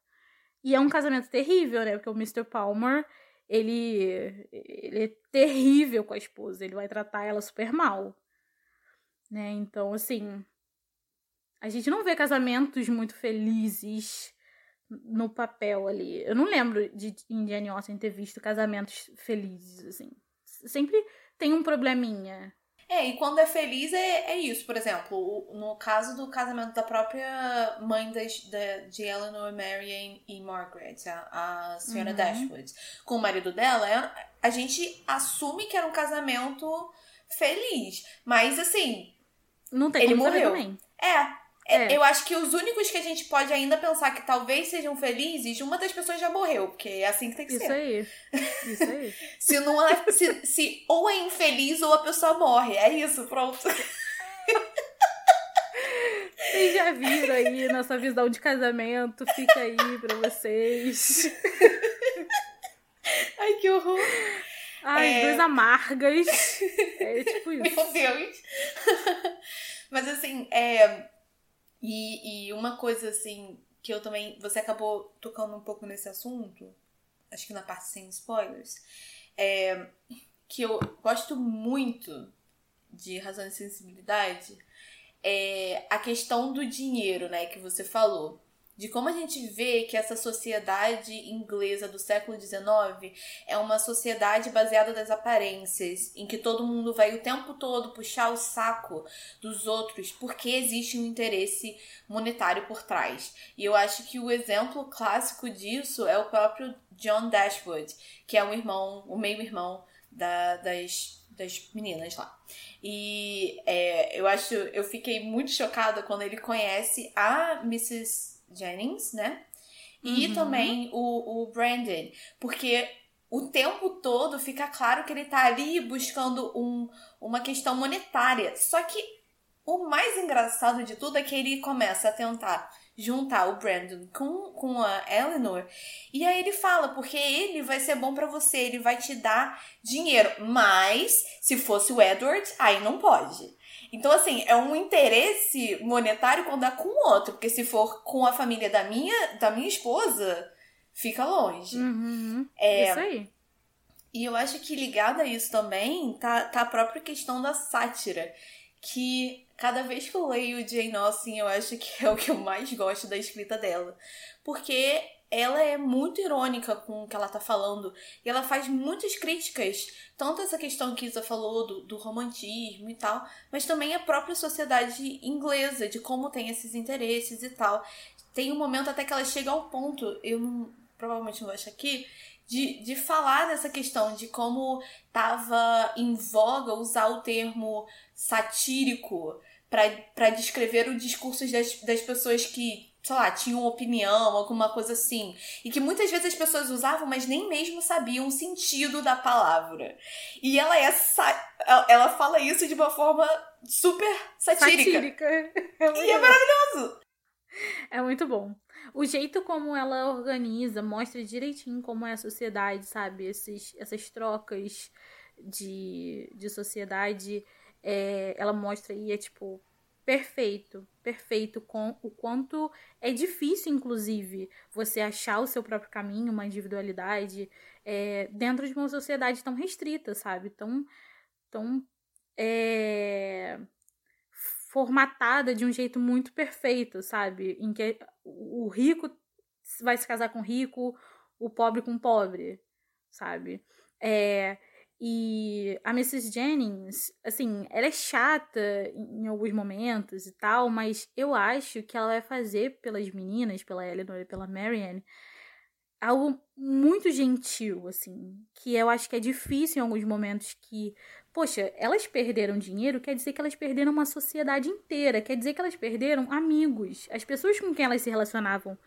E é um casamento terrível, né? Porque o Mr. Palmer, ele, ele é terrível com a esposa, ele vai tratar ela super mal. Né? Então, assim, a gente não vê casamentos muito felizes no papel ali. Eu não lembro de Indiana Austen ter visto casamentos felizes, assim. Sempre tem um probleminha. É, e quando é feliz é, é isso. Por exemplo, no caso do casamento da própria mãe das, de, de Eleanor, Marian e Margaret, a, a senhora uhum. Dashwood, com o marido dela, é, a gente assume que era um casamento feliz. Mas assim. Não tem ele morreu. Também. É, é. Eu acho que os únicos que a gente pode ainda pensar que talvez sejam felizes, uma das pessoas já morreu, porque é assim que tem que Isso ser. Aí. Isso aí. se não é, se, se ou é infeliz ou a pessoa morre. É isso, pronto. Vocês já viram aí nossa visão de casamento, fica aí pra vocês. Ai, que horror. Ai, é... duas amargas. É tipo isso. Meu Deus. Mas assim, é e, e uma coisa assim que eu também. Você acabou tocando um pouco nesse assunto. acho que na parte sem spoilers, é, que eu gosto muito de razão e sensibilidade, é a questão do dinheiro, né, que você falou de como a gente vê que essa sociedade inglesa do século XIX é uma sociedade baseada nas aparências, em que todo mundo vai o tempo todo puxar o saco dos outros porque existe um interesse monetário por trás. E eu acho que o exemplo clássico disso é o próprio John Dashwood, que é um irmão, o meio-irmão da, das das meninas lá. E é, eu acho, eu fiquei muito chocada quando ele conhece a Mrs. Jennings, né? E uhum. também o, o Brandon, porque o tempo todo fica claro que ele tá ali buscando um, uma questão monetária. Só que o mais engraçado de tudo é que ele começa a tentar juntar o Brandon com, com a Eleanor. E aí ele fala, porque ele vai ser bom para você, ele vai te dar dinheiro. Mas, se fosse o Edward, aí não pode. Então, assim, é um interesse monetário quando dá com o outro. Porque se for com a família da minha, da minha esposa, fica longe. Uhum, é, isso aí. E eu acho que ligado a isso também tá, tá a própria questão da sátira. Que cada vez que eu leio Jane Austen, eu acho que é o que eu mais gosto da escrita dela. Porque ela é muito irônica com o que ela tá falando e ela faz muitas críticas, tanto essa questão que Isa falou do, do romantismo e tal, mas também a própria sociedade inglesa, de como tem esses interesses e tal. Tem um momento até que ela chega ao ponto, eu não, provavelmente não vou achar aqui, de, de falar dessa questão de como tava em voga usar o termo satírico para descrever o discurso das, das pessoas que sei lá, tinham opinião, alguma coisa assim. E que muitas vezes as pessoas usavam, mas nem mesmo sabiam o sentido da palavra. E ela é ela fala isso de uma forma super satírica. Satírica. É e é maravilhoso. É muito bom. O jeito como ela organiza, mostra direitinho como é a sociedade, sabe? Esses, essas trocas de, de sociedade, é, ela mostra aí, é tipo, perfeito, perfeito com o quanto é difícil, inclusive, você achar o seu próprio caminho, uma individualidade é, dentro de uma sociedade tão restrita, sabe? Tão, tão é, formatada de um jeito muito perfeito, sabe? Em que o rico vai se casar com o rico, o pobre com o pobre, sabe? É, e a Mrs. Jennings, assim, ela é chata em alguns momentos e tal, mas eu acho que ela vai fazer pelas meninas, pela Eleanor e pela Marianne, algo muito gentil, assim, que eu acho que é difícil em alguns momentos que, poxa, elas perderam dinheiro, quer dizer que elas perderam uma sociedade inteira, quer dizer que elas perderam amigos. As pessoas com quem elas se relacionavam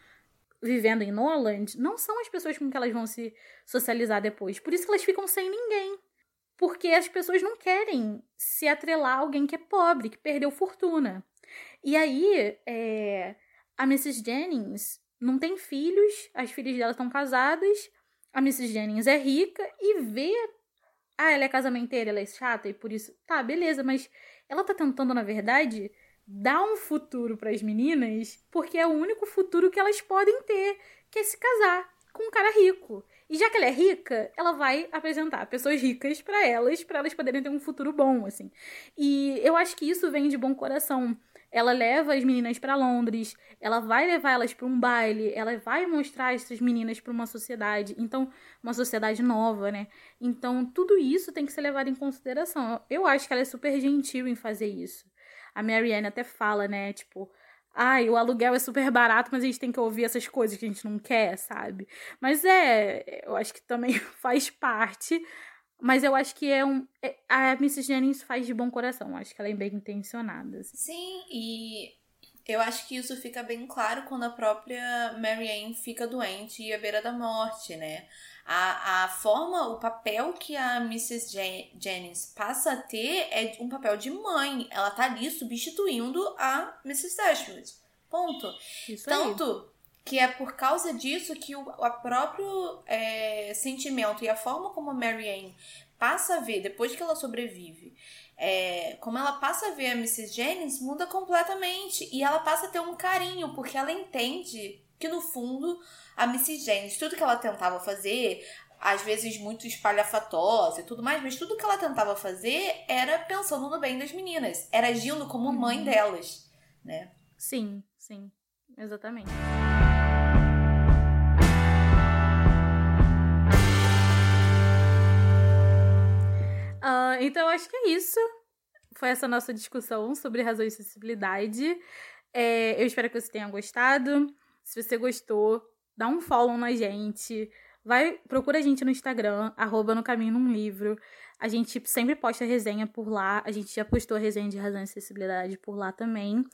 vivendo em Noland não são as pessoas com que elas vão se socializar depois. Por isso que elas ficam sem ninguém. Porque as pessoas não querem se atrelar a alguém que é pobre, que perdeu fortuna. E aí, é, a Mrs. Jennings não tem filhos, as filhas dela estão casadas, a Mrs. Jennings é rica e vê. Ah, ela é casamenteira, ela é chata e por isso. Tá, beleza, mas ela tá tentando, na verdade, dar um futuro para as meninas, porque é o único futuro que elas podem ter, que é se casar com um cara rico. E já que ela é rica, ela vai apresentar pessoas ricas para elas, para elas poderem ter um futuro bom, assim. E eu acho que isso vem de bom coração. Ela leva as meninas para Londres, ela vai levar elas para um baile, ela vai mostrar essas meninas para uma sociedade, então uma sociedade nova, né? Então tudo isso tem que ser levado em consideração. Eu acho que ela é super gentil em fazer isso. A Marianne até fala, né, tipo, ai, o aluguel é super barato, mas a gente tem que ouvir essas coisas que a gente não quer, sabe? Mas é, eu acho que também faz parte. Mas eu acho que é um. É, a Mrs. Jennings faz de bom coração. Acho que ela é bem intencionada. Assim. Sim, e eu acho que isso fica bem claro quando a própria Marianne fica doente e à beira da morte, né? A, a forma, o papel que a Mrs. Jen Jennings passa a ter é um papel de mãe. Ela tá ali substituindo a Mrs. Dashwood. Ponto. Isso Tanto aí. que é por causa disso que o a próprio é, sentimento e a forma como a Marianne passa a ver, depois que ela sobrevive, é, como ela passa a ver a Mrs. Jennings, muda completamente. E ela passa a ter um carinho, porque ela entende que no fundo a Missy James, tudo que ela tentava fazer, às vezes muito espalhafatosa e tudo mais, mas tudo que ela tentava fazer era pensando no bem das meninas, era agindo como mãe uhum. delas, né? Sim, sim, exatamente. Uh, então, acho que é isso. Foi essa nossa discussão sobre razão e acessibilidade. É, eu espero que você tenha gostado. Se você gostou, dá um follow na gente. Vai, procura a gente no Instagram, arroba no caminho num livro. A gente sempre posta resenha por lá. A gente já postou a resenha de razão e acessibilidade por lá também.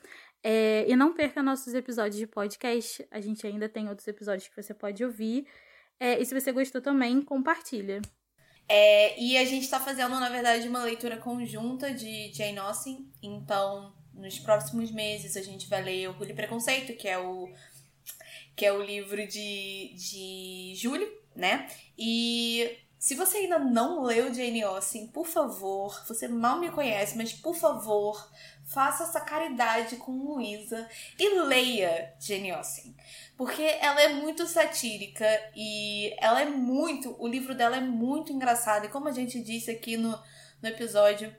É, e não perca nossos episódios de podcast. A gente ainda tem outros episódios que você pode ouvir. É, e se você gostou também, compartilha. É, e a gente está fazendo, na verdade, uma leitura conjunta de Jane Austen. Então, nos próximos meses, a gente vai ler Orgulho e Preconceito, que é o, que é o livro de, de julho, né? E se você ainda não leu Jane Austen, por favor, você mal me conhece, mas por favor, faça essa caridade com Luísa e leia Jane Austen. Porque ela é muito satírica e ela é muito. O livro dela é muito engraçado. E como a gente disse aqui no, no episódio,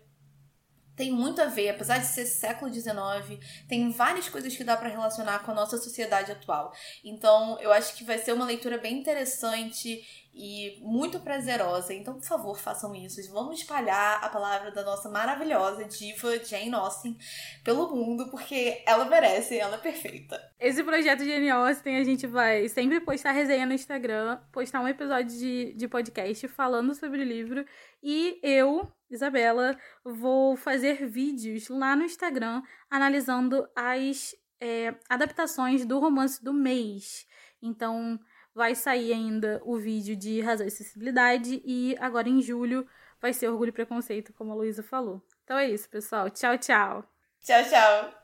tem muito a ver, apesar de ser século XIX, tem várias coisas que dá para relacionar com a nossa sociedade atual. Então, eu acho que vai ser uma leitura bem interessante e muito prazerosa. Então, por favor, façam isso. Vamos espalhar a palavra da nossa maravilhosa diva Jane Austen pelo mundo, porque ela merece, ela é perfeita. Esse projeto Jane Austen, a gente vai sempre postar resenha no Instagram, postar um episódio de, de podcast falando sobre o livro. E eu, Isabela, vou fazer vídeos lá no Instagram analisando as é, adaptações do romance do mês. Então, vai sair ainda o vídeo de razão e acessibilidade e agora em julho vai ser orgulho e preconceito, como a Luísa falou. Então é isso, pessoal. Tchau, tchau. Tchau, tchau.